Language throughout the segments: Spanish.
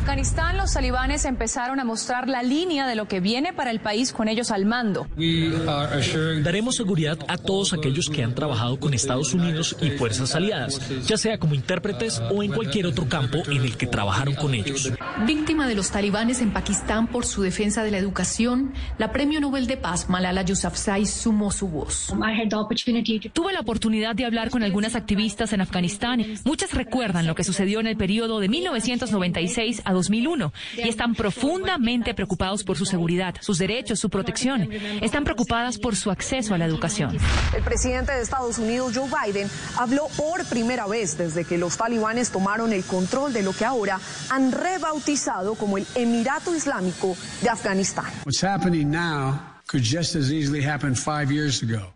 Afganistán, los talibanes empezaron a mostrar la línea de lo que viene para el país con ellos al mando. Daremos seguridad a todos aquellos que han trabajado con Estados Unidos y fuerzas aliadas, ya sea como intérpretes o en cualquier otro campo en el que trabajaron con ellos. Víctima de los talibanes en Pakistán por su defensa de la educación, la Premio Nobel de Paz Malala Yousafzai sumó su voz. Tuve la oportunidad de hablar con algunas activistas en Afganistán. Muchas recuerdan lo que sucedió en el periodo de 1996 a 2001 y están profundamente preocupados por su seguridad, sus derechos, su protección. Están preocupadas por su acceso a la educación. El presidente de Estados Unidos, Joe Biden, habló por primera vez desde que los talibanes tomaron el control de lo que ahora han rebautizado como el Emirato Islámico de Afganistán. What's happening now could just as easily happen five years ago.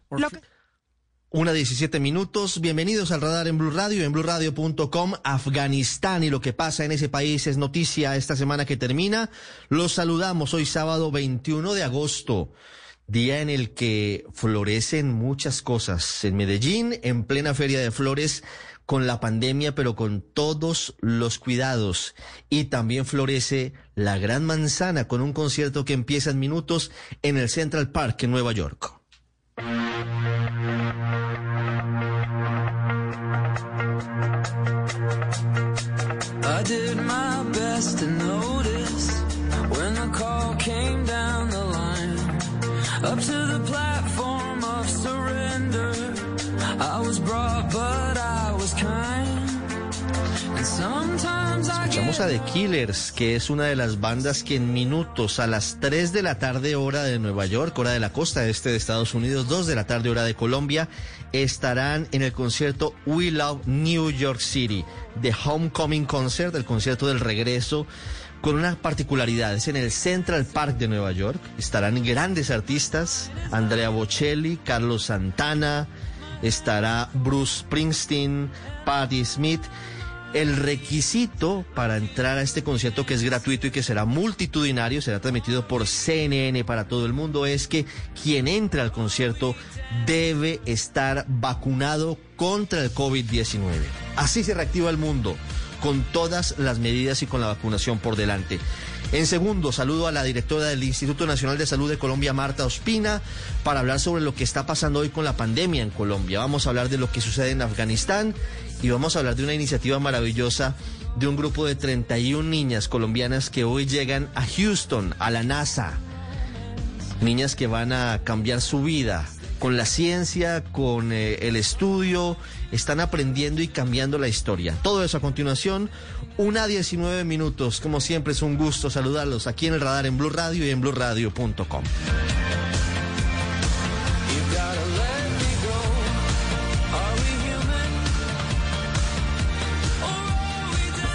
Una 17 minutos. Bienvenidos al radar en Blue Radio, en BlueRadio.com. Afganistán y lo que pasa en ese país es noticia esta semana que termina. Los saludamos hoy sábado 21 de agosto, día en el que florecen muchas cosas. En Medellín, en plena feria de flores, con la pandemia, pero con todos los cuidados. Y también florece la Gran Manzana con un concierto que empieza en minutos en el Central Park en Nueva York. My to notice when the call came down the line. Up to the platform of surrender. I was brought, but I was kind. And sometimes Escuchamos a The Killers, que es una de las bandas que en minutos, a las 3 de la tarde hora de Nueva York, hora de la costa este de Estados Unidos, 2 de la tarde hora de Colombia, estarán en el concierto We Love New York City, The Homecoming Concert, el concierto del regreso, con una particularidad, es en el Central Park de Nueva York, estarán grandes artistas, Andrea Bocelli, Carlos Santana, estará Bruce Springsteen, Patti Smith, el requisito para entrar a este concierto que es gratuito y que será multitudinario, será transmitido por CNN para todo el mundo, es que quien entre al concierto debe estar vacunado contra el COVID-19. Así se reactiva el mundo, con todas las medidas y con la vacunación por delante. En segundo, saludo a la directora del Instituto Nacional de Salud de Colombia, Marta Ospina, para hablar sobre lo que está pasando hoy con la pandemia en Colombia. Vamos a hablar de lo que sucede en Afganistán y vamos a hablar de una iniciativa maravillosa de un grupo de 31 niñas colombianas que hoy llegan a Houston, a la NASA. Niñas que van a cambiar su vida con la ciencia, con eh, el estudio, están aprendiendo y cambiando la historia. Todo eso a continuación, una 19 minutos. Como siempre es un gusto saludarlos aquí en el radar en Blue Radio y en BlueRadio.com.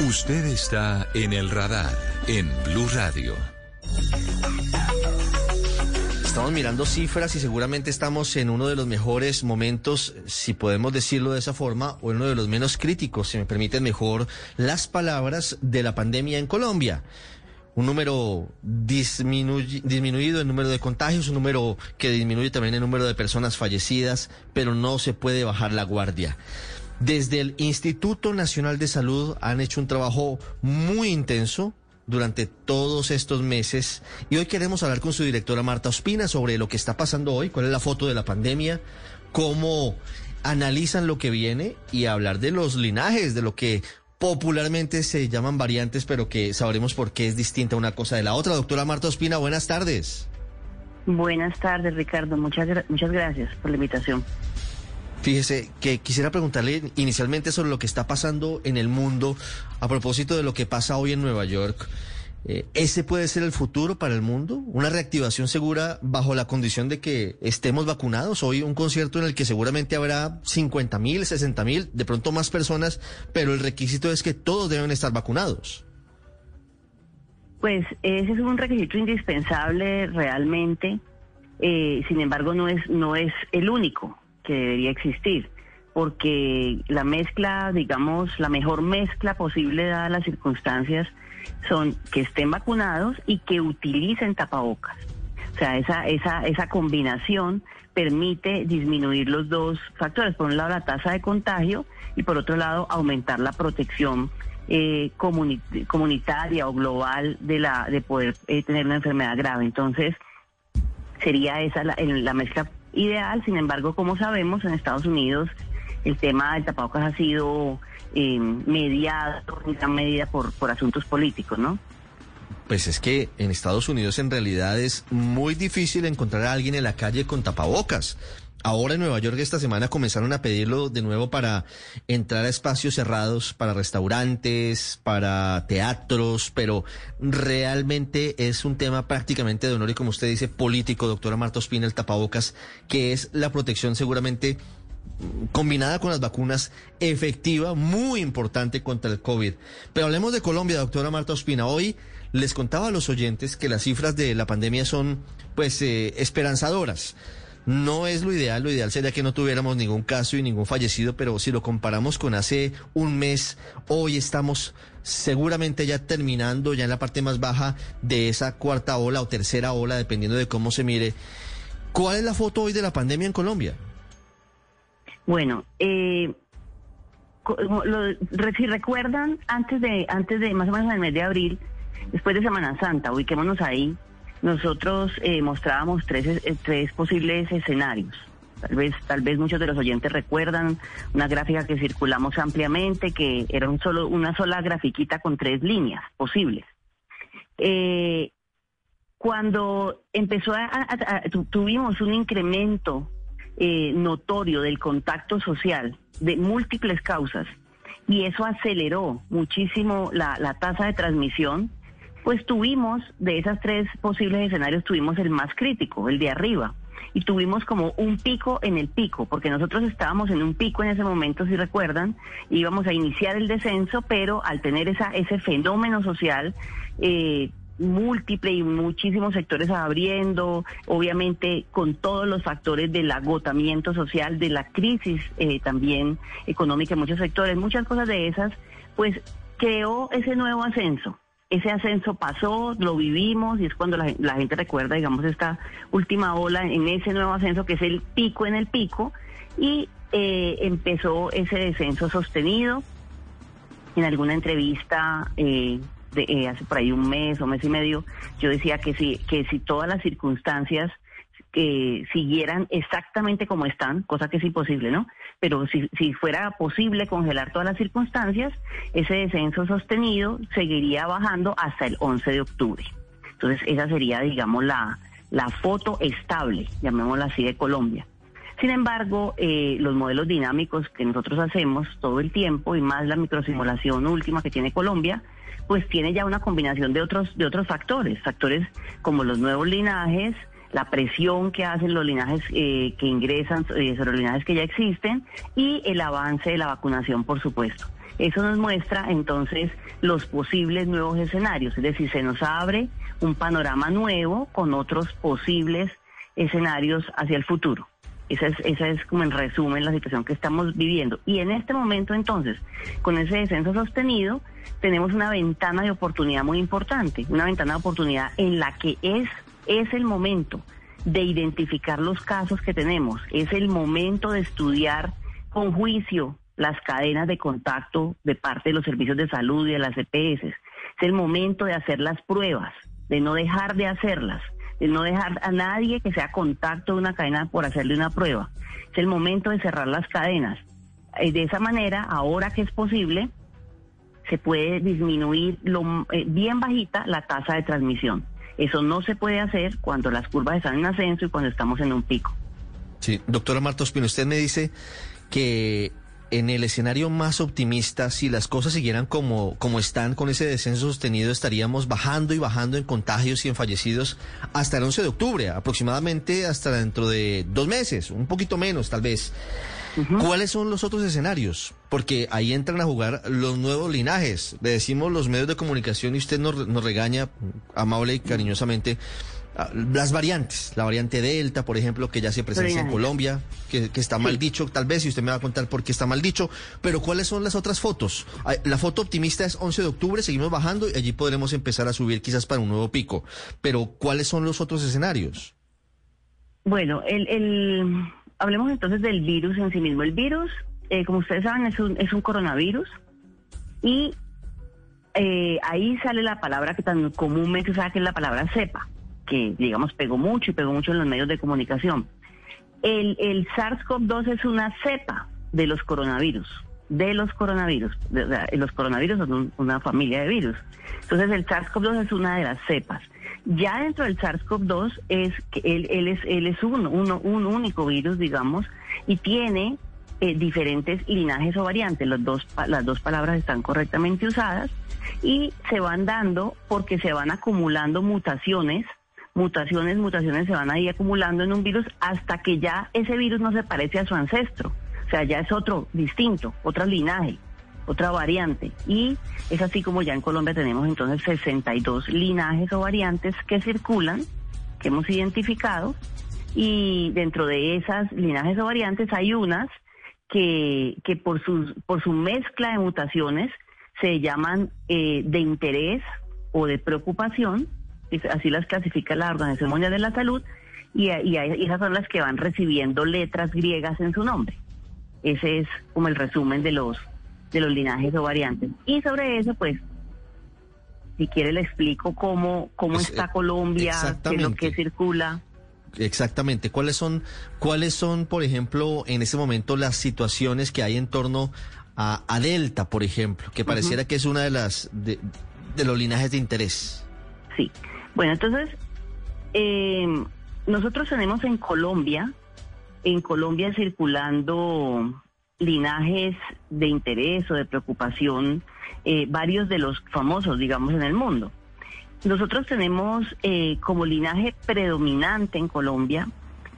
Usted está en el radar en Blue Radio. Estamos mirando cifras y seguramente estamos en uno de los mejores momentos, si podemos decirlo de esa forma, o en uno de los menos críticos, si me permiten mejor las palabras, de la pandemia en Colombia. Un número disminu- disminuido en número de contagios, un número que disminuye también el número de personas fallecidas, pero no se puede bajar la guardia. Desde el Instituto Nacional de Salud han hecho un trabajo muy intenso durante todos estos meses y hoy queremos hablar con su directora Marta Ospina sobre lo que está pasando hoy, cuál es la foto de la pandemia, cómo analizan lo que viene y hablar de los linajes, de lo que popularmente se llaman variantes, pero que sabremos por qué es distinta una cosa de la otra. Doctora Marta Ospina, buenas tardes. Buenas tardes, Ricardo. Muchas, muchas gracias por la invitación. Fíjese que quisiera preguntarle inicialmente sobre lo que está pasando en el mundo a propósito de lo que pasa hoy en Nueva York. Eh, ¿Ese puede ser el futuro para el mundo? ¿Una reactivación segura bajo la condición de que estemos vacunados? Hoy un concierto en el que seguramente habrá 50 mil, 60 mil, de pronto más personas, pero el requisito es que todos deben estar vacunados. Pues ese es un requisito indispensable realmente, eh, sin embargo no es, no es el único que debería existir, porque la mezcla, digamos, la mejor mezcla posible dadas las circunstancias son que estén vacunados y que utilicen tapabocas. O sea, esa, esa, esa combinación permite disminuir los dos factores. Por un lado, la tasa de contagio y por otro lado, aumentar la protección eh, comunitaria o global de la de poder eh, tener una enfermedad grave. Entonces, sería esa la, la mezcla ideal. Sin embargo, como sabemos, en Estados Unidos el tema del tapabocas ha sido eh, mediado en gran medida por, por asuntos políticos, ¿no? Pues es que en Estados Unidos en realidad es muy difícil encontrar a alguien en la calle con tapabocas. Ahora en Nueva York esta semana comenzaron a pedirlo de nuevo para entrar a espacios cerrados, para restaurantes, para teatros, pero realmente es un tema prácticamente de honor y como usted dice, político, doctora Marta Ospina, el tapabocas, que es la protección seguramente combinada con las vacunas efectiva, muy importante contra el COVID. Pero hablemos de Colombia, doctora Marta Ospina. Hoy les contaba a los oyentes que las cifras de la pandemia son pues eh, esperanzadoras. No es lo ideal, lo ideal sería que no tuviéramos ningún caso y ningún fallecido, pero si lo comparamos con hace un mes, hoy estamos seguramente ya terminando, ya en la parte más baja de esa cuarta ola o tercera ola, dependiendo de cómo se mire. ¿Cuál es la foto hoy de la pandemia en Colombia? Bueno, eh, si recuerdan, antes de, antes de más o menos en el mes de abril, después de Semana Santa, ubiquémonos ahí, nosotros eh, mostrábamos tres, eh, tres posibles escenarios. Tal vez, tal vez muchos de los oyentes recuerdan una gráfica que circulamos ampliamente, que era un solo, una sola grafiquita con tres líneas posibles. Eh, cuando empezó a, tuvimos un incremento notorio del contacto social de múltiples causas y eso aceleró muchísimo la, la tasa de transmisión pues tuvimos, de esas tres posibles escenarios, tuvimos el más crítico, el de arriba. Y tuvimos como un pico en el pico, porque nosotros estábamos en un pico en ese momento, si recuerdan, íbamos a iniciar el descenso, pero al tener esa, ese fenómeno social, eh, múltiple y muchísimos sectores abriendo, obviamente con todos los factores del agotamiento social, de la crisis eh, también económica en muchos sectores, muchas cosas de esas, pues creó ese nuevo ascenso ese ascenso pasó, lo vivimos y es cuando la, gente recuerda, digamos, esta última ola en ese nuevo ascenso que es el pico en el pico y eh, empezó ese descenso sostenido. En alguna entrevista eh, de, eh, hace por ahí un mes o mes y medio, yo decía que si, que si todas las circunstancias que siguieran exactamente como están, cosa que es imposible, ¿no? Pero si, si fuera posible congelar todas las circunstancias, ese descenso sostenido seguiría bajando hasta el 11 de octubre. Entonces, esa sería, digamos, la, la foto estable, llamémosla así, de Colombia. Sin embargo, eh, los modelos dinámicos que nosotros hacemos todo el tiempo y más la microsimulación última que tiene Colombia, pues tiene ya una combinación de otros de otros factores, factores como los nuevos linajes, la presión que hacen los linajes eh, que ingresan eh, los linajes que ya existen y el avance de la vacunación, por supuesto. Eso nos muestra entonces los posibles nuevos escenarios, es decir, se nos abre un panorama nuevo con otros posibles escenarios hacia el futuro. Esa es, esa es como en resumen la situación que estamos viviendo. Y en este momento entonces, con ese descenso sostenido, tenemos una ventana de oportunidad muy importante, una ventana de oportunidad en la que es es el momento de identificar los casos que tenemos, es el momento de estudiar con juicio las cadenas de contacto de parte de los servicios de salud y de las EPS. Es el momento de hacer las pruebas, de no dejar de hacerlas, de no dejar a nadie que sea contacto de una cadena por hacerle una prueba. Es el momento de cerrar las cadenas. Eh, de esa manera, ahora que es posible, se puede disminuir lo, eh, bien bajita la tasa de transmisión. Eso no se puede hacer cuando las curvas están en ascenso y cuando estamos en un pico. Sí, doctora Marta Ospino, usted me dice que en el escenario más optimista, si las cosas siguieran como, como están, con ese descenso sostenido, estaríamos bajando y bajando en contagios y en fallecidos hasta el 11 de octubre, aproximadamente hasta dentro de dos meses, un poquito menos tal vez. ¿Cuáles son los otros escenarios? Porque ahí entran a jugar los nuevos linajes. Le decimos los medios de comunicación y usted nos, nos regaña amable y cariñosamente Ah, las variantes, la variante Delta, por ejemplo, que ya se presencia en Colombia, que, está mal dicho, tal vez, y usted me va a contar por qué está mal dicho, pero ¿cuáles son las otras fotos? La foto optimista es 11 de octubre, seguimos bajando y allí podremos empezar a subir quizás para un nuevo pico, pero ¿cuáles son los otros escenarios? Bueno, el, hablemos entonces del virus en sí mismo. El virus, eh, como ustedes saben, es un, coronavirus y eh, ahí sale la palabra que tan comúnmente se sabe que es la palabra cepa que, digamos, pegó mucho y pegó mucho en los medios de comunicación. El SARS-CoV-2 es una cepa de los coronavirus, de los coronavirus. los coronavirus son una familia de virus. Entonces, el SARS-CoV-2 es una de las cepas. Ya dentro del SARS-CoV-2 es que él, él, es, él es un, un único virus, digamos, y tiene eh, diferentes linajes o variantes. Los dos, las dos palabras están correctamente usadas y se van dando porque se van acumulando mutaciones mutaciones, mutaciones se van ahí acumulando en un virus hasta que ya ese virus no se parece a su ancestro. O sea, ya es otro distinto, otro linaje, otra variante. Y es así como ya en Colombia tenemos entonces 62 linajes o variantes que circulan, que hemos identificado. Y dentro de esas linajes o variantes hay unas que, que por, sus, por su mezcla de mutaciones se llaman eh, de interés o de preocupación así las clasifica la Organización Mundial de la Salud, y, esas son las que van recibiendo letras griegas en su nombre. Ese es como el resumen de los, de los linajes o variantes. Y sobre eso, pues, si quiere le explico cómo, cómo pues, está eh, Colombia, qué es lo que circula. Exactamente. ¿Cuáles son, cuáles son, por ejemplo, en ese momento las situaciones que hay en torno a, Delta, por ejemplo, que pareciera que es una de las de, de los linajes de interés? Sí. Bueno, entonces, eh, nosotros tenemos en Colombia, en Colombia circulando linajes de interés o de preocupación, eh, varios de los famosos, digamos, en el mundo. Nosotros tenemos eh, como linaje predominante en Colombia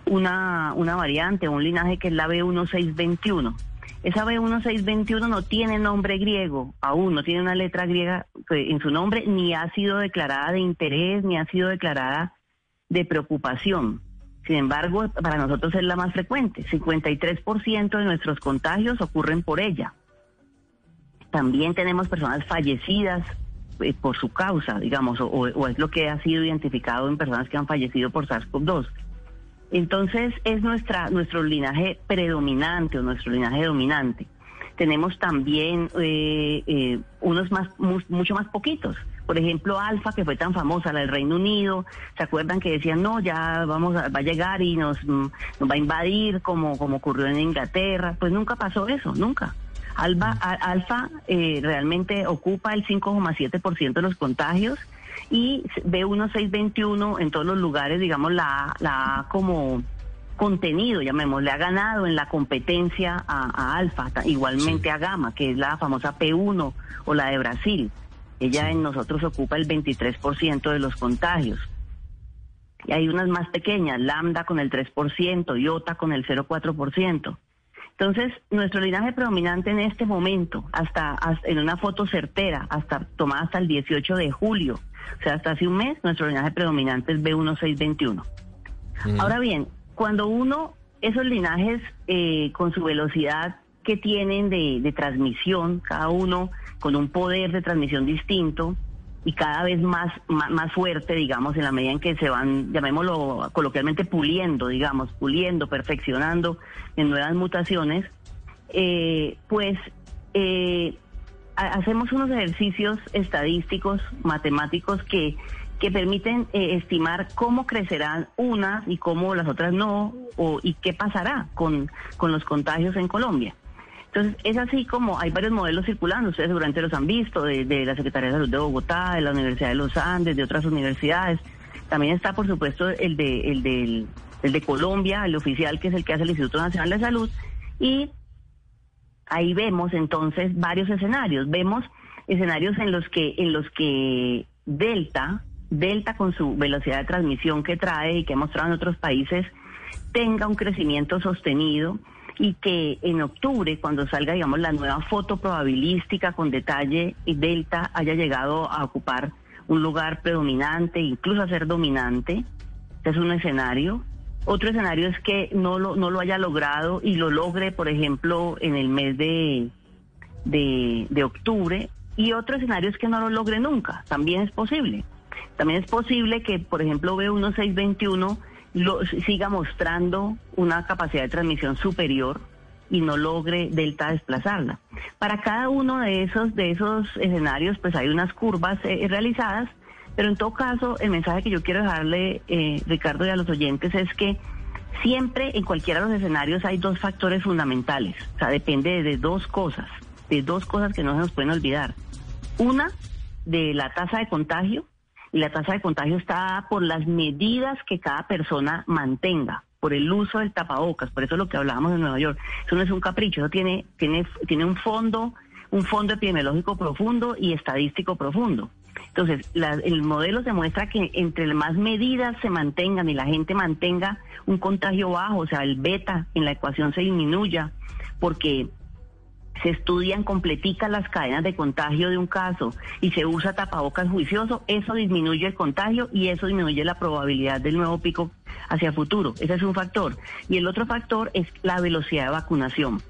una, una variante, un linaje que es la B1621. Esa B1621 no tiene nombre griego, aún no tiene una letra griega en su nombre, ni ha sido declarada de interés, ni ha sido declarada de preocupación. Sin embargo, para nosotros es la más frecuente. 53% de nuestros contagios ocurren por ella. También tenemos personas fallecidas eh, por su causa, digamos, o es lo que ha sido identificado en personas que han fallecido por SARS-CoV-2. Entonces es nuestra, nuestro linaje predominante o nuestro linaje dominante. Tenemos también eh, eh, unos más, mucho más poquitos. Por ejemplo, Alfa, que fue tan famosa, la del Reino Unido, ¿se acuerdan que decían, no, ya vamos a, va a llegar y nos, mm, va a invadir como, como ocurrió en Inglaterra? Pues nunca pasó eso, nunca. Alba, Alfa eh, realmente ocupa el 5,7% de los contagios y B1621 en todos los lugares, digamos, la, la como contenido, llamémosle, ha ganado en la competencia a, Alfa, igualmente a Gama, que es la famosa P1 o la de Brasil. Ella en nosotros ocupa el 23% de los contagios. Y hay unas más pequeñas, Lambda con el 3%, IOTA con el 0,4%. Entonces, nuestro linaje predominante en este momento, hasta, en una foto certera, hasta tomada hasta el 18 de julio, o sea, hasta hace un mes, nuestro linaje predominante es B1621. Ahora bien, cuando uno, esos linajes eh, con su velocidad que tienen de, transmisión, cada uno con un poder de transmisión distinto y cada vez más, más, fuerte, digamos, en la medida en que se van, llamémoslo coloquialmente, puliendo, digamos, puliendo, perfeccionando en nuevas mutaciones, eh, pues eh, hacemos unos ejercicios estadísticos, matemáticos que, que permiten eh, estimar cómo crecerán unas y cómo las otras no, o, y qué pasará con, con los contagios en Colombia. Entonces, es así como hay varios modelos circulando, ustedes seguramente los han visto, de, de, la Secretaría de Salud de Bogotá, de la Universidad de los Andes, de otras universidades. También está, por supuesto, el de, el el de Colombia, el oficial que es el que hace el Instituto Nacional de Salud, y ahí vemos entonces varios escenarios. Vemos escenarios en los que, en los que Delta, Delta con su velocidad de transmisión que trae y que ha mostrado en otros países, tenga un crecimiento sostenido y que en octubre, cuando salga, digamos, la nueva foto probabilística con detalle, Delta haya llegado a ocupar un lugar predominante, incluso a ser dominante. Es un escenario. Otro escenario es que no lo, no lo haya logrado y lo logre, por ejemplo, en el mes de, de, de octubre. Y otro escenario es que no lo logre nunca. También es posible. También es posible que, por ejemplo, B1621 lo, siga mostrando una capacidad de transmisión superior y no logre Delta desplazarla. Para cada uno de esos, de esos escenarios, pues hay unas curvas eh, realizadas, pero en todo caso, el mensaje que yo quiero dejarle, eh, Ricardo, y a los oyentes es que siempre en cualquiera de los escenarios hay dos factores fundamentales, o sea, depende de dos cosas, de dos cosas que no se nos pueden olvidar. Una, de la tasa de contagio, y la tasa de contagio está por las medidas que cada persona mantenga, por el uso del tapabocas, por eso es lo que hablábamos en Nueva York. Eso no es un capricho, eso tiene, tiene, tiene un fondo, un fondo epidemiológico profundo y estadístico profundo. Entonces, el modelo demuestra que entre más medidas se mantengan y la gente mantenga un contagio bajo, o sea, el beta en la ecuación se disminuya, porque se estudian completicas las cadenas de contagio de un caso y se usa tapabocas juicioso, eso disminuye el contagio y eso disminuye la probabilidad del nuevo pico hacia futuro. Ese es un factor. Y el otro factor es la velocidad de vacunación.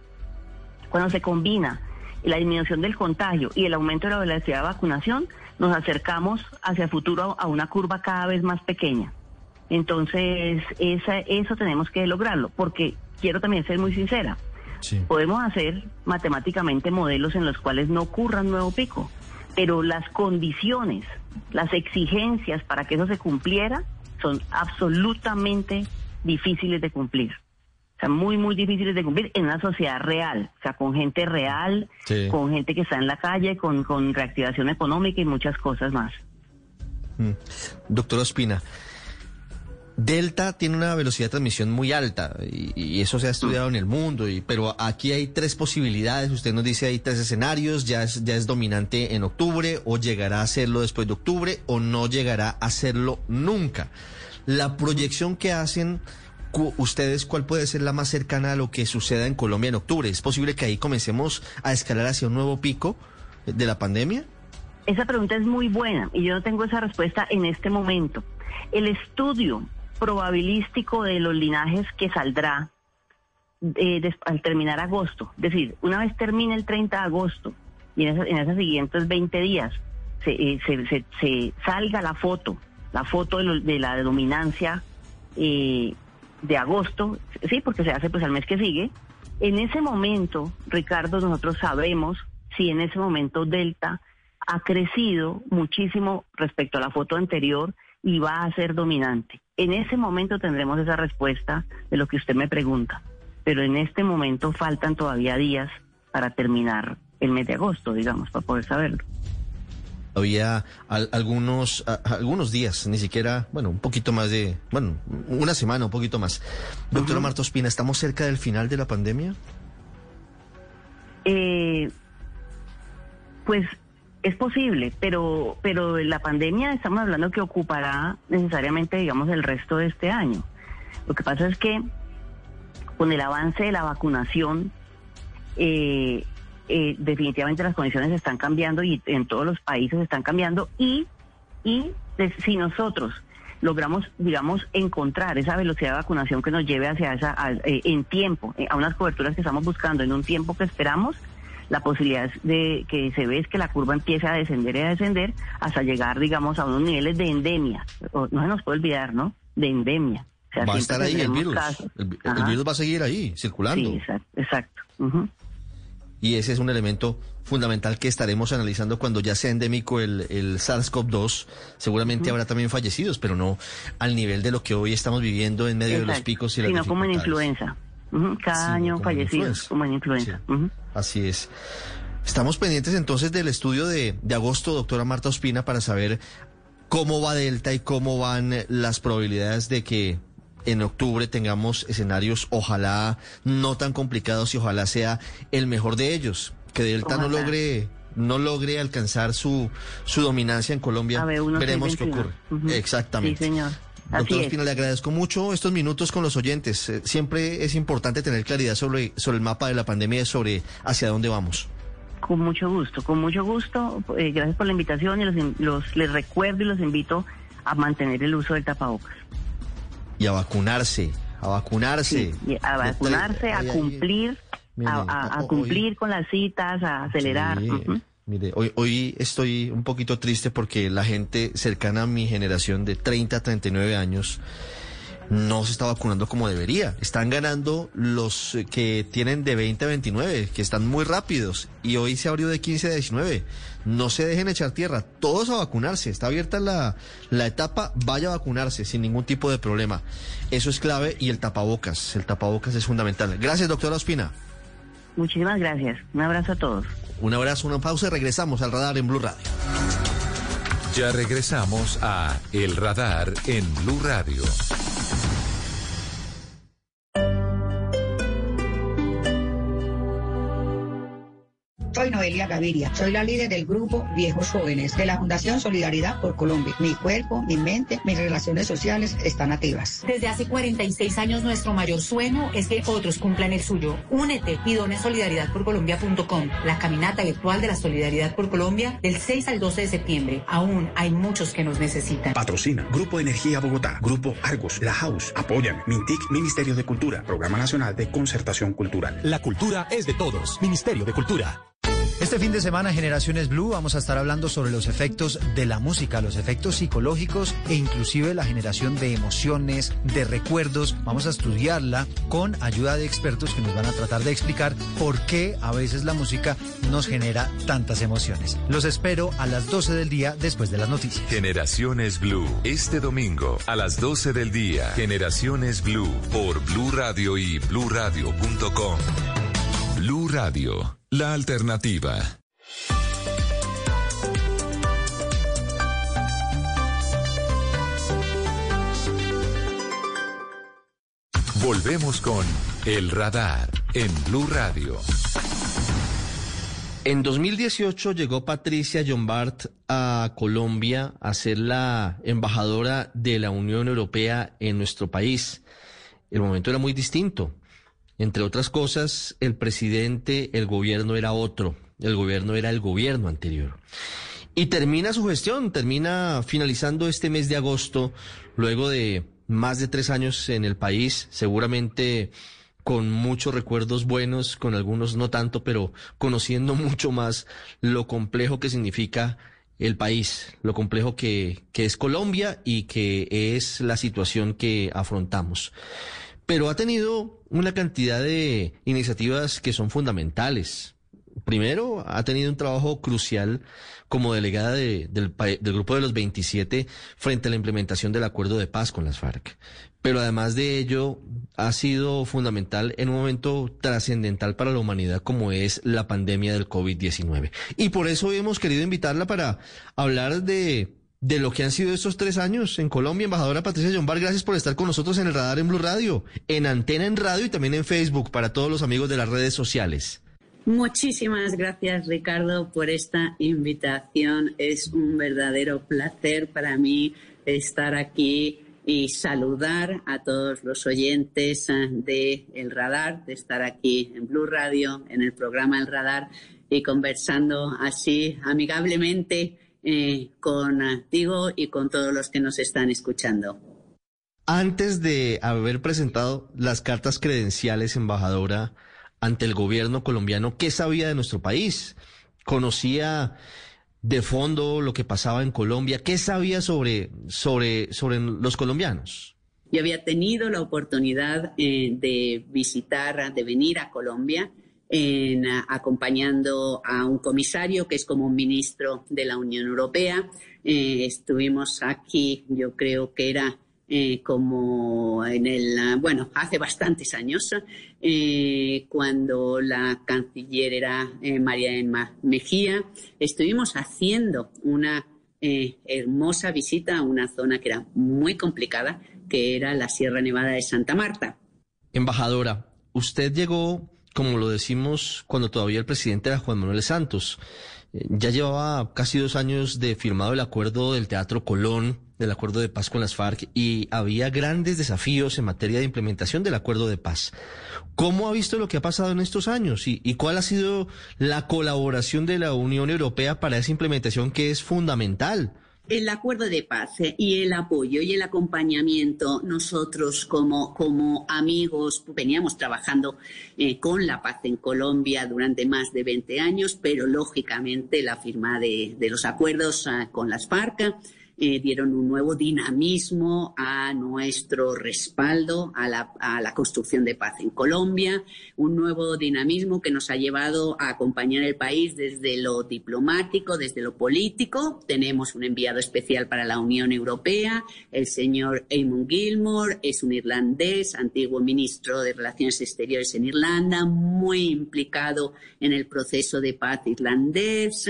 Cuando se combina la disminución del contagio y el aumento de la velocidad de vacunación, nos acercamos hacia futuro a una curva cada vez más pequeña. Entonces, esa, eso tenemos que lograrlo, porque quiero también ser muy sincera. Podemos hacer matemáticamente modelos en los cuales no ocurra un nuevo pico, pero las condiciones, las exigencias para que eso se cumpliera son absolutamente difíciles de cumplir. O sea, muy, muy difíciles de cumplir en una sociedad real, o sea, con gente real, con gente que está en la calle, con, con reactivación económica y muchas cosas más. Mm. Doctor Ospina, Delta tiene una velocidad de transmisión muy alta y, eso se ha estudiado en el mundo, y, pero aquí hay tres posibilidades. Usted nos dice hay tres escenarios, ya es, ya es dominante en octubre o llegará a serlo después de octubre o no llegará a serlo nunca. La proyección que hacen ustedes, ¿cuál puede ser la más cercana a lo que suceda en Colombia en octubre? ¿Es posible que ahí comencemos a escalar hacia un nuevo pico de la pandemia? Esa pregunta es muy buena y yo no tengo esa respuesta en este momento. El estudio probabilístico de los linajes que saldrá eh, al terminar agosto. Es decir, una vez termine el 30 de agosto y en, esos siguientes 20 días eh, se, se, salga la foto, la foto de, la dominancia eh, de agosto, sí, porque se hace pues al mes que sigue. En ese momento, Ricardo, nosotros sabemos si en ese momento Delta ha crecido muchísimo respecto a la foto anterior y va a ser dominante. En ese momento tendremos esa respuesta de lo que usted me pregunta, pero en este momento faltan todavía días para terminar el mes de agosto, digamos, para poder saberlo. Había algunos, algunos días, ni siquiera, bueno, un poquito más de, bueno, una semana, un poquito más. Doctora Marta Ospina, ¿estamos cerca del final de la pandemia? Eh, pues es posible, pero, pero la pandemia estamos hablando que ocupará necesariamente, digamos, el resto de este año. Lo que pasa es que con el avance de la vacunación, eh, eh, definitivamente las condiciones están cambiando y en todos los países están cambiando y, y si nosotros logramos, digamos, encontrar esa velocidad de vacunación que nos lleve hacia esa, eh, en tiempo, a unas coberturas que estamos buscando en un tiempo que esperamos, la posibilidad de que se ve es que la curva empiece a descender y a descender hasta llegar, digamos, a unos niveles de endemia. no se nos puede olvidar, ¿no? De endemia. va a estar ahí el virus. El, virus va a seguir ahí, circulando. Sí, exacto. Y ese es un elemento fundamental que estaremos analizando cuando ya sea endémico el, el SARS-CoV-2. Seguramente habrá también fallecidos, pero no al nivel de lo que hoy estamos viviendo en medio de los picos y las Sino como en influenza. Cada año fallecidos como en influenza. Así es. Estamos pendientes entonces del estudio de, de agosto, doctora Marta Ospina, para saber cómo va Delta y cómo van las probabilidades de que en octubre tengamos escenarios ojalá no tan complicados y ojalá sea el mejor de ellos, que Delta no logre no logre alcanzar su, su dominancia en Colombia. Veremos qué 621. ocurre. Exactamente. Sí, señor. Doctor es. Espina, le agradezco mucho estos minutos con los oyentes. Eh, Siempre es importante tener claridad sobre, sobre el mapa de la pandemia y sobre hacia dónde vamos. Con mucho gusto, con mucho gusto. Eh, gracias por la invitación y los, les recuerdo y los invito a mantener el uso del tapabocas. Y a vacunarse, a vacunarse. A vacunarse, a cumplir, a, a- a hoy- cumplir con las citas, a acelerar. Sí. Mire, hoy, hoy estoy un poquito triste porque la gente cercana a mi generación de 30 a 39 años no se está vacunando como debería. Están ganando los que tienen de 20 a 29, que están muy rápidos. Y hoy se abrió de 15 a 19. No se dejen echar tierra, todos a vacunarse. Está abierta la, la etapa, vaya a vacunarse sin ningún tipo de problema. Eso es clave y el tapabocas, el tapabocas es fundamental. Gracias, doctora Ospina. Muchísimas gracias. Un abrazo a todos. Un abrazo, una pausa y regresamos al radar en Blue Radio. Ya regresamos a El Radar en Blue Radio. Noelia Gaviria, soy la líder del grupo Viejos Jóvenes de la Fundación Solidaridad por Colombia. Mi cuerpo, mi mente, mis relaciones sociales están activas. Desde hace 46 años nuestro mayor sueño es que otros cumplan el suyo. Únete y done solidaridadporcolombia.com, la caminata virtual de la Solidaridad por Colombia del 6 al 12 de septiembre. Aún hay muchos que nos necesitan. Patrocina Grupo Energía Bogotá, Grupo Argos, La House, apoyan Mintic, Ministerio de Cultura, Programa Nacional de Concertación Cultural. La cultura es de todos. Ministerio de Cultura. Este fin de semana, Generaciones Blue, vamos a estar hablando sobre los efectos de la música, los efectos psicológicos e inclusive la generación de emociones, de recuerdos. Vamos a estudiarla con ayuda de expertos que nos van a tratar de explicar por qué a veces la música nos genera tantas emociones. Los espero a las 12 del día después de las noticias. Generaciones Blue, este domingo a las 12 del día. Generaciones Blue por Blue Radio y bluradio.com. Blue Radio, la alternativa. Volvemos con El Radar en Blue Radio. En 2018 llegó Patricia Jombart a Colombia a ser la embajadora de la Unión Europea en nuestro país. El momento era muy distinto. Entre otras cosas, el presidente, el gobierno era otro. El gobierno era el gobierno anterior. Y termina su gestión, termina finalizando este mes de agosto, luego de más de tres años en el país, seguramente con muchos recuerdos buenos, con algunos no tanto, pero conociendo mucho más lo complejo que significa el país, lo complejo que, que es Colombia y que es la situación que afrontamos. Pero ha tenido una cantidad de iniciativas que son fundamentales. Primero, ha tenido un trabajo crucial como delegada de- del, del grupo de los 27 frente a la implementación del acuerdo de paz con las FARC. Pero además de ello, ha sido fundamental en un momento trascendental para la humanidad como es la pandemia del COVID-19. Y por eso hemos querido invitarla para hablar de, de lo que han sido estos tres años en Colombia. Embajadora Patricia Yombar, gracias por estar con nosotros en el radar en Blue Radio, en Antena en Radio y también en Facebook para todos los amigos de las redes sociales. Muchísimas gracias Ricardo por esta invitación. Es un verdadero placer para mí estar aquí y saludar a todos los oyentes eh, de El Radar, de estar aquí en Blue Radio, en el programa El Radar y conversando así amigablemente eh, contigo y con todos los que nos están escuchando. Antes de haber presentado las cartas credenciales, embajadora, ante el gobierno colombiano, ¿qué sabía de nuestro país? ¿Conocía de fondo lo que pasaba en Colombia? ¿Qué sabía sobre, sobre, sobre los colombianos? Yo había tenido la oportunidad eh, de visitar, de venir a Colombia, en, a- acompañando a un comisario que es como un ministro de la Unión Europea. Eh, estuvimos aquí, yo creo que era eh, como en el, ah, bueno, hace bastantes años, eh, cuando la canciller era María Emma Mejía. Estuvimos haciendo una hermosa visita a una zona que era muy complicada, que era la Sierra Nevada de Santa Marta. Embajadora, usted llegó, como lo decimos, cuando todavía el presidente era Juan Manuel Santos. Eh, Ya llevaba casi dos años de firmado el acuerdo del Teatro Colón, del acuerdo de paz con las FARC, y había grandes desafíos en materia de implementación del acuerdo de paz. ¿Cómo ha visto lo que ha pasado en estos años y, y cuál ha sido la colaboración de la Unión Europea para esa implementación que es fundamental? El acuerdo de paz y el apoyo y el acompañamiento, nosotros como, como amigos veníamos trabajando eh, con la paz en Colombia durante más de 20 años, pero lógicamente la firma de, de los acuerdos ah, con las FARC eh, dieron un nuevo dinamismo a nuestro respaldo a la, a la construcción de paz en Colombia, un nuevo dinamismo que nos ha llevado a acompañar el país desde lo diplomático, desde lo político. Tenemos un enviado especial para la Unión Europea, el señor Eamon Gilmore, es un irlandés, antiguo ministro de Relaciones Exteriores en Irlanda, muy implicado en el proceso de paz irlandés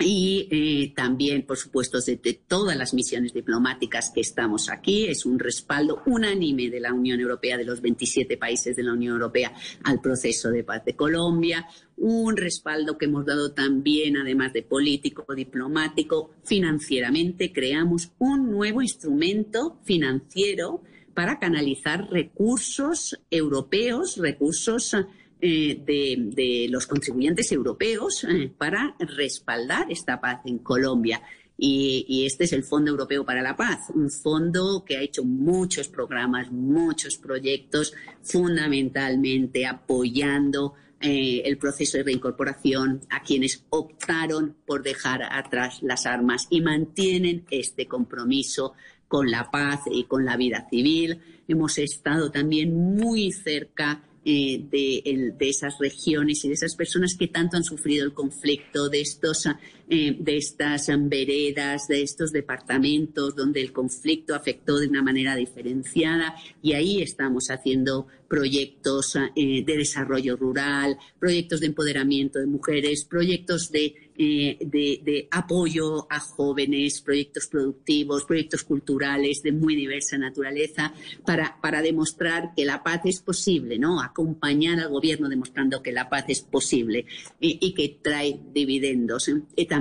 y eh, también, por supuesto, de, de, todas las misiones diplomáticas que estamos aquí. Es un respaldo unánime de la Unión Europea, de los 27 países de la Unión Europea, al proceso de paz de Colombia. Un respaldo que hemos dado también, además de político, diplomático, financieramente. Creamos un nuevo instrumento financiero para canalizar recursos europeos, recursos eh, de, los contribuyentes europeos eh, para respaldar esta paz en Colombia. Y, y, este es el Fondo Europeo para la Paz, un fondo que ha hecho muchos programas, muchos proyectos, fundamentalmente apoyando eh, el proceso de reincorporación a quienes optaron por dejar atrás las armas y mantienen este compromiso con la paz y con la vida civil. Hemos estado también muy cerca eh, de, el, de, esas regiones y de esas personas que tanto han sufrido el conflicto, de, estos, eh, de estas veredas, de estos departamentos donde el conflicto afectó de una manera diferenciada y ahí estamos haciendo proyectos eh, de desarrollo rural, proyectos de empoderamiento de mujeres, proyectos de, eh, de, de, apoyo a jóvenes, proyectos productivos, proyectos culturales de muy diversa naturaleza, para, para demostrar que la paz es posible, ¿no? Acompañar al gobierno demostrando que la paz es posible y, que trae dividendos.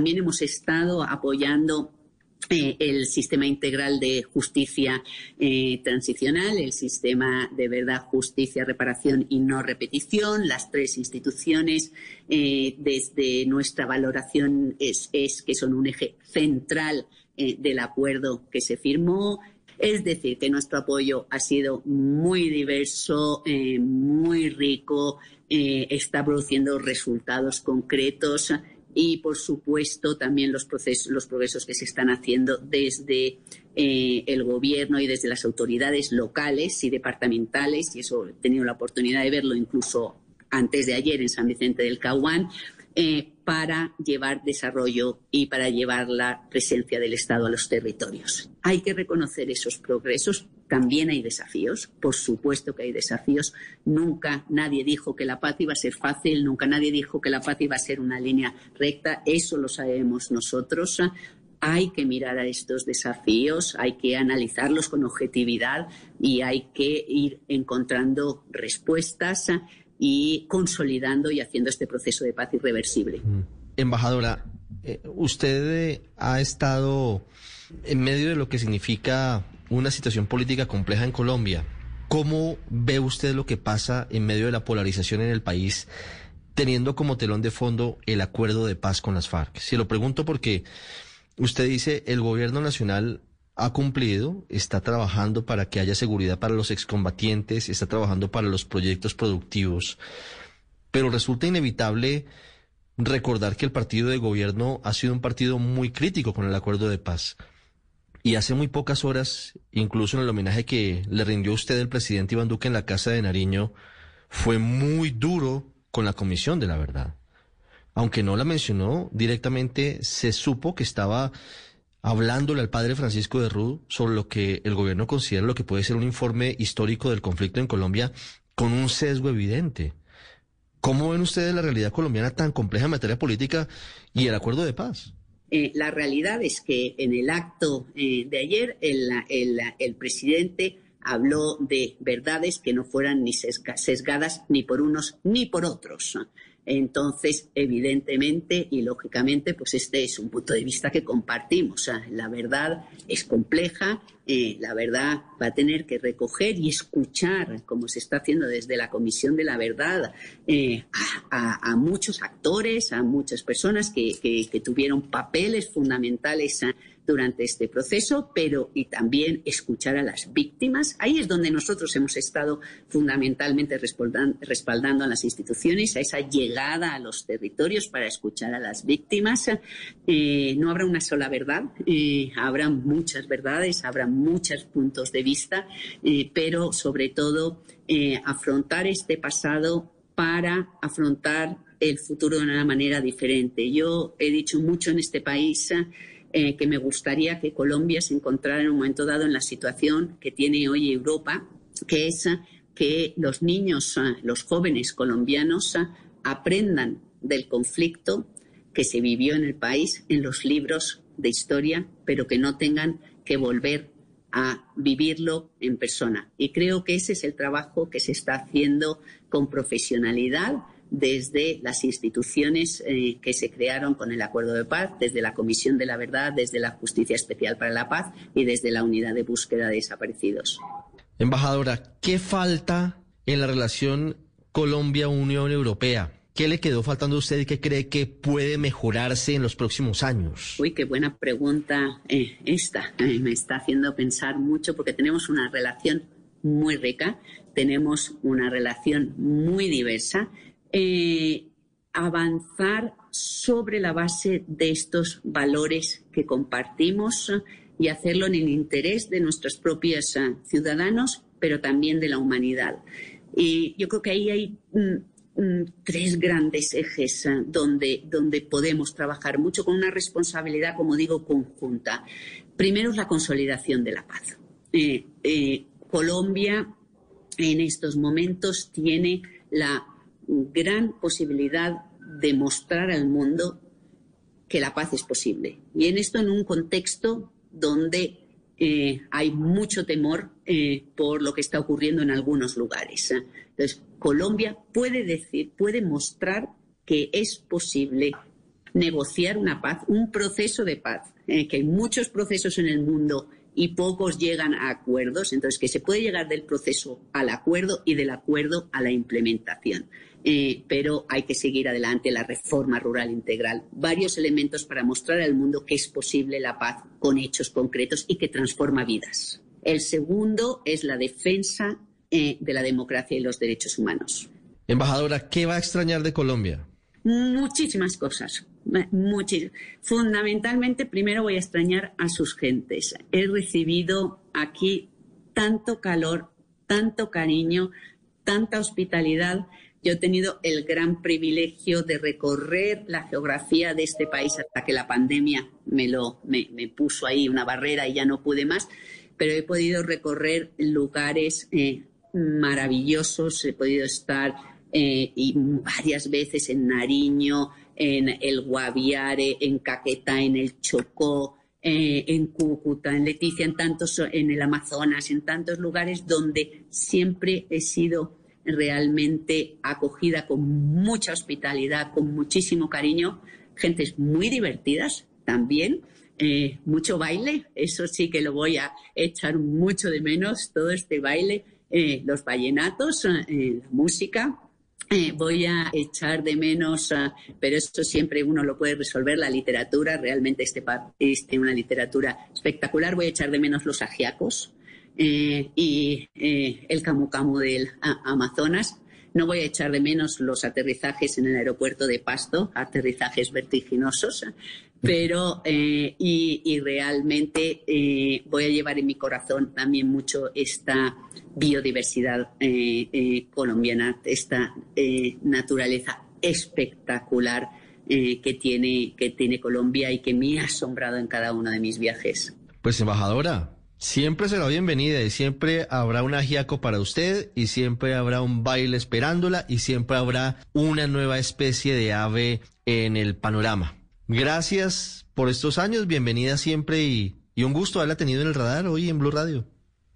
Hemos estado apoyando eh, el sistema integral de justicia eh, transicional, el sistema de verdad, justicia, reparación y no repetición. Las tres instituciones, eh, desde nuestra valoración, es, que son un eje central del acuerdo que se firmó. Es decir, que nuestro apoyo ha sido muy diverso, muy rico, está produciendo resultados concretos y, por supuesto, también los, procesos, los progresos que se están haciendo desde eh, el gobierno y desde las autoridades locales y departamentales, y eso he tenido la oportunidad de verlo incluso antes de ayer en San Vicente del Caguán, eh, para llevar desarrollo y para llevar la presencia del Estado a los territorios. Hay que reconocer esos progresos. También hay desafíos, por supuesto que hay desafíos. Nunca nadie dijo que la paz iba a ser fácil, nunca nadie dijo que la paz iba a ser una línea recta. Eso lo sabemos nosotros. Hay que mirar a estos desafíos, hay que analizarlos con objetividad y hay que ir encontrando respuestas y consolidando y haciendo este proceso de paz irreversible. Embajadora, eh, usted eh, ha estado en medio de lo que significa una situación política compleja en Colombia. ¿Cómo ve usted lo que pasa en medio de la polarización en el país, teniendo como telón de fondo el acuerdo de paz con las FARC? Se lo pregunto porque usted dice el gobierno nacional ha cumplido, está trabajando para que haya seguridad para los excombatientes, está trabajando para los proyectos productivos, pero resulta inevitable recordar que el partido de gobierno ha sido un partido muy crítico con el acuerdo de paz. Y hace muy pocas horas, incluso en el homenaje que le rindió usted el presidente Iván Duque en la Casa de Nariño, fue muy duro con la Comisión de la Verdad. Aunque no la mencionó directamente, se supo que estaba hablándole al padre Francisco de Rud sobre lo que el gobierno considera lo que puede ser un informe histórico del conflicto en Colombia con un sesgo evidente. ¿Cómo ven ustedes la realidad colombiana tan compleja en materia política y el acuerdo de paz? Eh, la realidad es que en el acto eh, de ayer el, el, el, presidente habló de verdades que no fueran ni sesgadas ni por unos ni por otros. Entonces, evidentemente y lógicamente, pues este es un punto de vista que compartimos. La verdad es compleja, eh, la verdad va a tener que recoger y escuchar, como se está haciendo desde la Comisión de la Verdad, eh, a, muchos actores, a muchas personas que, que tuvieron papeles fundamentales durante este proceso, pero y también escuchar a las víctimas. Ahí es donde nosotros hemos estado fundamentalmente respaldando a las instituciones, a esa llegada a los territorios para escuchar a las víctimas. Eh, no habrá una sola verdad, eh, habrá muchas verdades, habrá muchos puntos de vista, eh, pero sobre todo afrontar este pasado para afrontar el futuro de una manera diferente. Yo he dicho mucho en este país eh, que me gustaría que Colombia se encontrara en un momento dado en la situación que tiene hoy Europa, que es que los niños, los jóvenes colombianos aprendan del conflicto que se vivió en el país en los libros de historia, pero que no tengan que volver a vivirlo en persona. Y creo que ese es el trabajo que se está haciendo con profesionalidad desde las instituciones eh, que se crearon con el Acuerdo de Paz, desde la Comisión de la Verdad, desde la Justicia Especial para la Paz y desde la Unidad de Búsqueda de Desaparecidos. Embajadora, ¿qué falta en la relación Colombia-Unión Europea? ¿Qué le quedó faltando a usted y qué cree que puede mejorarse en los próximos años? Uy, qué buena pregunta eh, esta. Eh, me está haciendo pensar mucho porque tenemos una relación muy rica, tenemos una relación muy diversa eh, avanzar sobre la base de estos valores que compartimos y hacerlo en el interés de nuestros propios eh, ciudadanos, pero también de la humanidad. Y yo creo que ahí hay tres grandes ejes eh, donde, donde podemos trabajar mucho con una responsabilidad, como digo, conjunta. Primero es la consolidación de la paz. Colombia en estos momentos tiene la gran posibilidad de mostrar al mundo que la paz es posible. Y en esto en un contexto donde eh, hay mucho temor eh, por lo que está ocurriendo en algunos lugares. Entonces, Colombia puede decir, puede mostrar que es posible negociar una paz, un proceso de paz, eh, que hay muchos procesos en el mundo y pocos llegan a acuerdos, entonces que se puede llegar del proceso al acuerdo y del acuerdo a la implementación. Eh, pero hay que seguir adelante la reforma rural integral. Varios elementos para mostrar al mundo que es posible la paz con hechos concretos y que transforma vidas. El segundo es la defensa eh, de la democracia y los derechos humanos. Embajadora, ¿qué va a extrañar de Colombia? Muchísimas cosas. Fundamentalmente, primero voy a extrañar a sus gentes. He recibido aquí tanto calor, tanto cariño, tanta hospitalidad yo he tenido el gran privilegio de recorrer la geografía de este país hasta que la pandemia me, lo, me, puso ahí una barrera y ya no pude más, pero he podido recorrer lugares eh, maravillosos, he podido estar eh, y varias veces en Nariño, en el Guaviare, en Caquetá, en el Chocó, eh, en Cúcuta, en Leticia, en tantos, en el Amazonas, en tantos lugares donde siempre he sido realmente acogida con mucha hospitalidad, con muchísimo cariño, gentes muy divertidas también. Eh, mucho baile, eso sí que lo voy a echar mucho de menos, todo este baile, eh, los vallenatos, eh, la música, voy a echar de menos, pero esto siempre uno lo puede resolver, la literatura, realmente este, este una literatura espectacular. Voy a echar de menos los agiacos, eh, y eh, el Camu Camu del Amazonas. No voy a echar de menos los aterrizajes en el aeropuerto de Pasto, aterrizajes vertiginosos, pero eh, y, realmente voy a llevar en mi corazón también mucho esta biodiversidad colombiana, esta naturaleza espectacular que, tiene, que tiene Colombia y que me ha asombrado en cada uno de mis viajes. Pues embajadora, Siempre será bienvenida y siempre habrá un ajiaco para usted y siempre habrá un baile esperándola y siempre habrá una nueva especie de ave en el panorama. Gracias por estos años, bienvenida siempre y, y un gusto haberla tenido en el radar hoy en Blue Radio.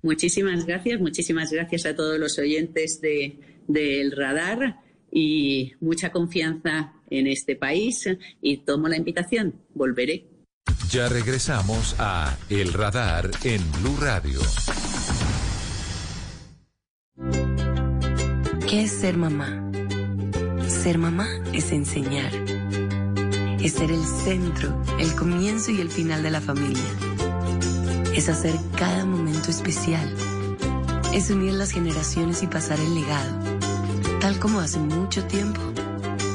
Muchísimas gracias, muchísimas gracias a todos los oyentes de, del radar y mucha confianza en este país y tomo la invitación, volveré. Ya regresamos a El Radar en Blue Radio. ¿Qué es ser mamá? Ser mamá es enseñar. Es ser el centro, el comienzo y el final de la familia. Es hacer cada momento especial. Es unir las generaciones y pasar el legado. Tal como hace mucho tiempo,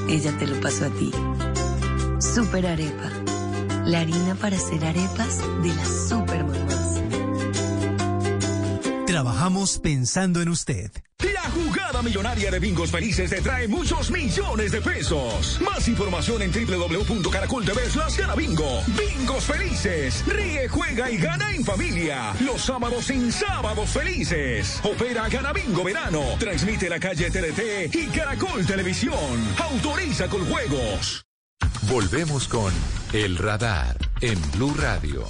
ella te lo pasó a ti. Super Arepa. La harina para hacer arepas de las super mamás. Trabajamos pensando en usted. La jugada millonaria de Bingos Felices te trae muchos millones de pesos. Más información en www.caracol.tv gana bingo. Bingos Felices. Ríe, juega y gana en familia. Los sábados sin sábados felices. Opera Gana Bingo Verano. Transmite la calle TDT y Caracol Televisión. Autoriza con juegos. Volvemos con El Radar en Blue Radio.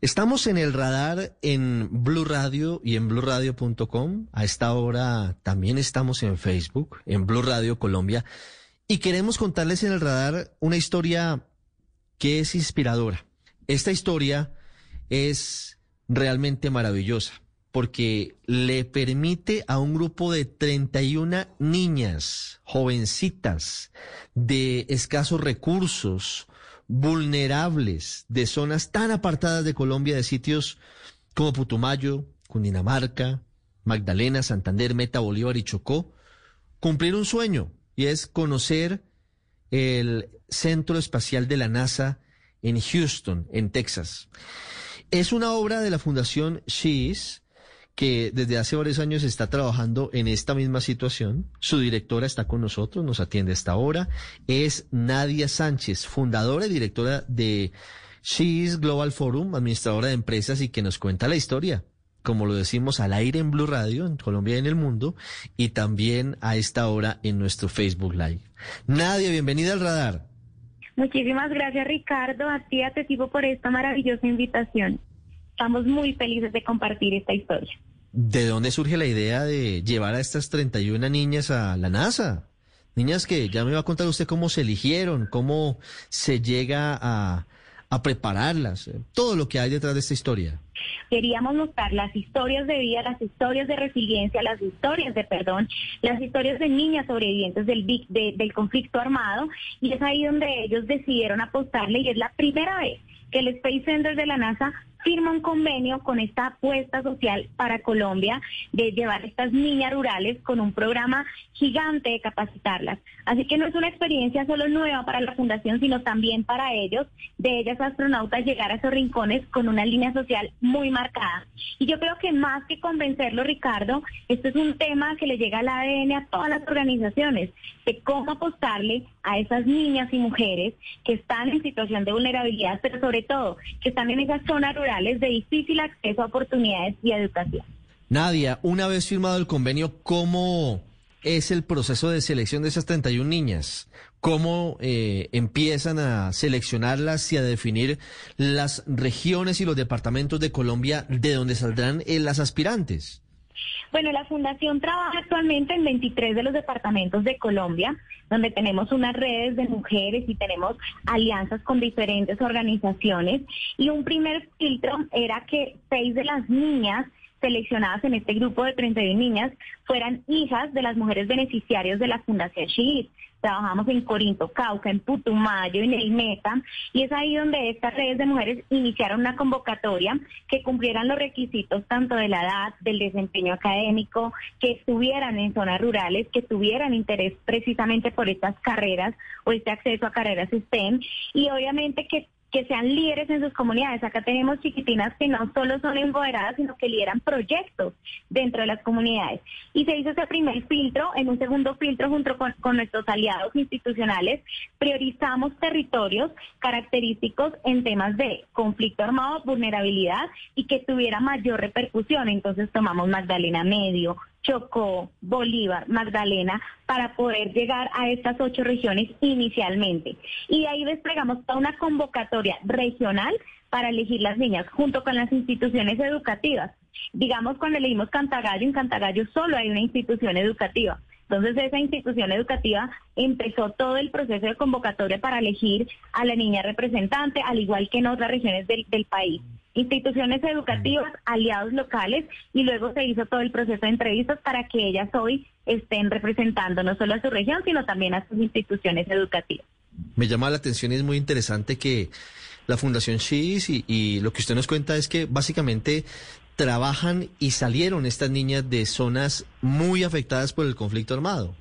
Estamos en el radar en Blue Radio y en bluradio.com. A esta hora también estamos en Facebook, en Blue Radio Colombia. Y queremos contarles en el radar una historia que es inspiradora. Esta historia es realmente maravillosa porque le permite a un grupo de 31 niñas, jovencitas, de escasos recursos, vulnerables, de zonas tan apartadas de Colombia, de sitios como Putumayo, Cundinamarca, Magdalena, Santander, Meta, Bolívar y Chocó, cumplir un sueño y es conocer el Centro Espacial de la NASA en Houston, en Texas. Es una obra de la Fundación She's que desde hace varios años está trabajando en esta misma situación. Su directora está con nosotros, nos atiende hasta ahora. Es Nadia Sánchez, fundadora y directora de She's Global Forum, administradora de empresas y que nos cuenta la historia, como lo decimos al aire en Blue Radio, en Colombia y en el mundo, y también a esta hora en nuestro Facebook Live. Nadia, bienvenida al radar. Muchísimas gracias Ricardo, a ti, a por esta maravillosa invitación. Estamos muy felices de compartir esta historia. ¿De dónde surge la idea de llevar a estas 31 niñas a la NASA? Niñas que ya me va a contar usted cómo se eligieron, cómo se llega a, a prepararlas, eh, todo lo que hay detrás de esta historia. Queríamos mostrar las historias de vida, las historias de resiliencia, las historias de perdón, las historias de niñas sobrevivientes del, del conflicto armado y es ahí donde ellos decidieron apostarle y es la primera vez que el Space Center de la NASA firma un convenio con esta apuesta social para Colombia de llevar a estas niñas rurales con un programa gigante de capacitarlas. Así que no es una experiencia solo nueva para la fundación, sino también para ellos, de ellas astronautas llegar a esos rincones con una línea social muy marcada. Y yo creo que más que convencerlo, Ricardo, esto es un tema que le llega al ADN a todas las organizaciones, de cómo apostarle a esas niñas y mujeres que están en situación de vulnerabilidad, pero sobre todo que están en esas zonas rurales de difícil acceso a oportunidades y educación. Nadia, una vez firmado el convenio, ¿cómo es el proceso de selección de esas 31 niñas? ¿Cómo eh, empiezan a seleccionarlas y a definir las regiones y los departamentos de Colombia de donde saldrán eh, las aspirantes? Bueno, la Fundación trabaja actualmente en 23 de los departamentos de Colombia, donde tenemos unas redes de mujeres y tenemos alianzas con diferentes organizaciones. Y un primer filtro era que seis de las niñas seleccionadas en este grupo de 31 niñas fueran hijas de las mujeres beneficiarias de la Fundación Sheet. Trabajamos en Corinto, Cauca, en Putumayo, en el Meta, y es ahí donde estas redes de mujeres iniciaron una convocatoria que cumplieran los requisitos tanto de la edad, del desempeño académico, que estuvieran en zonas rurales, que tuvieran interés precisamente por estas carreras o este acceso a carreras STEM, y obviamente que que sean líderes en sus comunidades. Acá tenemos chiquitinas que no solo son empoderadas, sino que lideran proyectos dentro de las comunidades. Y se hizo ese primer filtro, en un segundo filtro junto con, con nuestros aliados institucionales, priorizamos territorios característicos en temas de conflicto armado, vulnerabilidad y que tuviera mayor repercusión. Entonces tomamos Magdalena Medio, Chocó, Bolívar, Magdalena, para poder llegar a estas ocho regiones inicialmente. Y de ahí desplegamos toda una convocatoria regional para elegir las niñas, junto con las instituciones educativas. Digamos, cuando elegimos Cantagallo, en Cantagallo solo hay una institución educativa. Entonces esa institución educativa empezó todo el proceso de convocatoria para elegir a la niña representante, al igual que en otras regiones del, del país instituciones educativas, aliados locales y luego se hizo todo el proceso de entrevistas para que ellas hoy estén representando no solo a su región, sino también a sus instituciones educativas. Me llama la atención y es muy interesante que la Fundación SHIS y, y lo que usted nos cuenta es que básicamente trabajan y salieron estas niñas de zonas muy afectadas por el conflicto armado.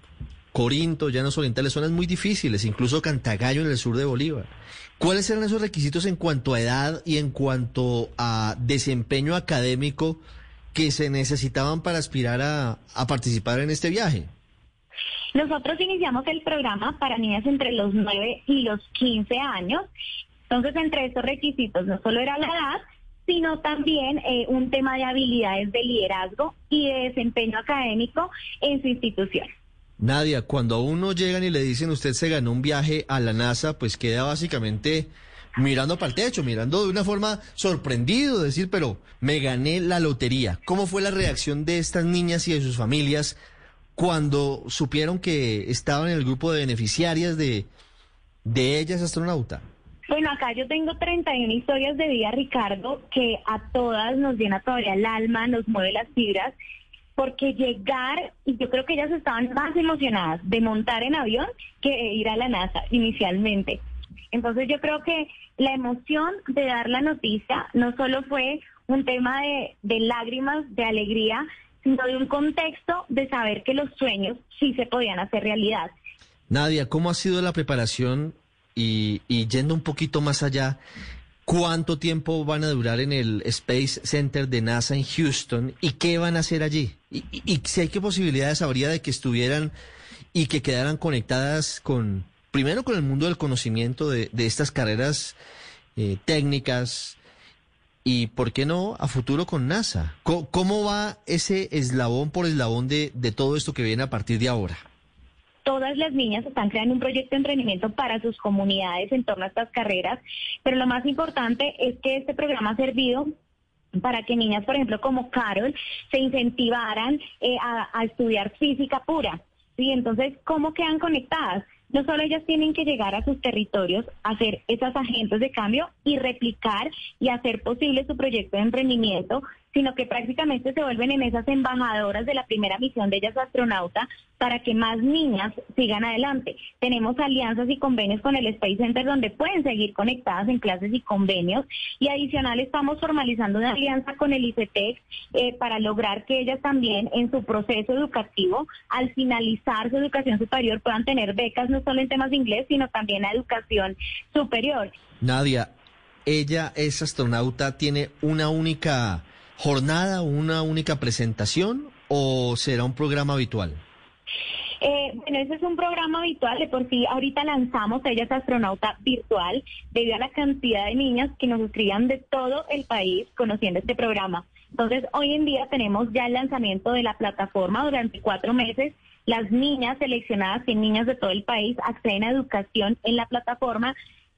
Corinto, Llanos Orientales, zonas muy difíciles, incluso Cantagallo en el sur de Bolívar. ¿Cuáles eran esos requisitos en cuanto a edad y en cuanto a desempeño académico que se necesitaban para aspirar a, participar en este viaje? Nosotros iniciamos el programa para niñas entre los 9 y los 15 años. Entonces, entre esos requisitos no solo era la edad, sino también eh, un tema de habilidades de liderazgo y de desempeño académico en su institución. Nadia, cuando a uno llegan y le dicen usted se ganó un viaje a la NASA, pues queda básicamente mirando para el techo, mirando de una forma sorprendido, decir, pero me gané la lotería. ¿Cómo fue la reacción de estas niñas y de sus familias cuando supieron que estaban en el grupo de beneficiarias de, de ellas astronauta? Bueno, acá yo tengo 31 historias de vida, Ricardo, que a todas nos llena todavía el alma, nos mueve las fibras porque llegar, y yo creo que ellas estaban más emocionadas de montar en avión que ir a la NASA inicialmente. Entonces yo creo que la emoción de dar la noticia no solo fue un tema de, de lágrimas, de alegría, sino de un contexto de saber que los sueños sí se podían hacer realidad. Nadia, ¿cómo ha sido la preparación y, y yendo un poquito más allá? ¿Cuánto tiempo van a durar en el Space Center de NASA en Houston y qué van a hacer allí? Y, si hay qué posibilidades habría de que estuvieran y que quedaran conectadas con, primero con el mundo del conocimiento de, de estas carreras eh, técnicas y, ¿por qué no, a futuro con NASA? ¿Cómo, cómo va ese eslabón por eslabón de, de todo esto que viene a partir de ahora? Todas las niñas están creando un proyecto de emprendimiento para sus comunidades en torno a estas carreras, pero lo más importante es que este programa ha servido para que niñas, por ejemplo, como Carol, se incentivaran eh, a, estudiar física pura. ¿sí? Entonces, ¿cómo quedan conectadas? No solo ellas tienen que llegar a sus territorios, hacer esas agentes de cambio y replicar y hacer posible su proyecto de emprendimiento, sino que prácticamente se vuelven en esas embajadoras de la primera misión de ellas astronauta para que más niñas sigan adelante. Tenemos alianzas y convenios con el Space Center donde pueden seguir conectadas en clases y convenios y adicional estamos formalizando una alianza con el ICETEX eh, para lograr que ellas también en su proceso educativo, al finalizar su educación superior, puedan tener becas no solo en temas de inglés, sino también a educación superior. Nadia, ella es astronauta, tiene una única jornada, una única presentación o será un programa habitual? Eh, bueno, ese es un programa habitual, de por sí ahorita lanzamos Ella es astronauta virtual debido a la cantidad de niñas que nos escribían de todo el país conociendo este programa. Entonces, hoy en día tenemos ya el lanzamiento de la plataforma durante cuatro meses. Las niñas seleccionadas, y niñas de todo el país, acceden a educación en la plataforma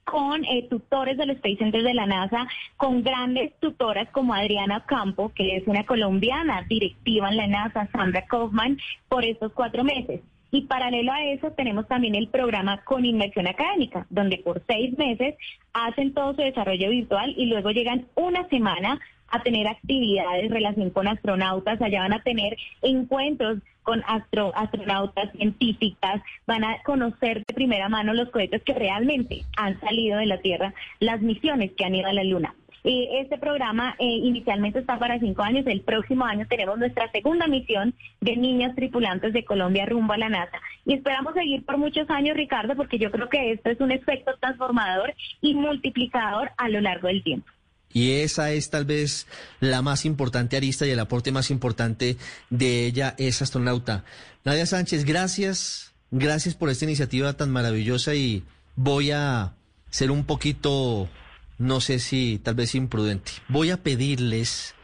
con eh, tutores del Space Center de la NASA, con grandes tutoras como Adriana Campo, que es una colombiana directiva en la NASA, Sandra Kaufman, por estos cuatro meses. Y paralelo a eso tenemos también el programa con inmersión académica, donde por seis meses hacen todo su desarrollo virtual y luego llegan una semana a tener actividades en relación con astronautas, allá van a tener encuentros con astro, astronautas científicas, van a conocer de primera mano los cohetes que realmente han salido de la Tierra, las misiones que han ido a la Luna. Este programa eh, inicialmente está para cinco años. El próximo año tenemos nuestra segunda misión de niñas tripulantes de Colombia rumbo a la NASA. Y esperamos seguir por muchos años, Ricardo, porque yo creo que esto es un efecto transformador y multiplicador a lo largo del tiempo. Y esa es tal vez la más importante arista y el aporte más importante de ella, es astronauta. Nadia Sánchez, gracias, gracias por esta iniciativa tan maravillosa y voy a ser un poquito, no sé si tal vez imprudente. Voy a pedirles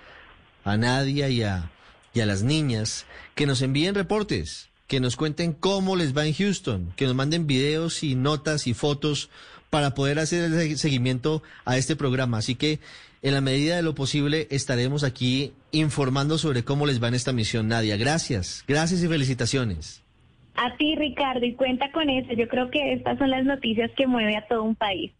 a Nadia y a y a las niñas que nos envíen reportes, que nos cuenten cómo les va en Houston, que nos manden videos y notas y fotos para poder hacer el seguimiento a este programa. Así que en la medida de lo posible estaremos aquí informando sobre cómo les va en esta misión. Nadia, gracias, gracias y felicitaciones. A ti, Ricardo, y cuenta con eso. Yo creo que estas son las noticias que mueve a todo un país.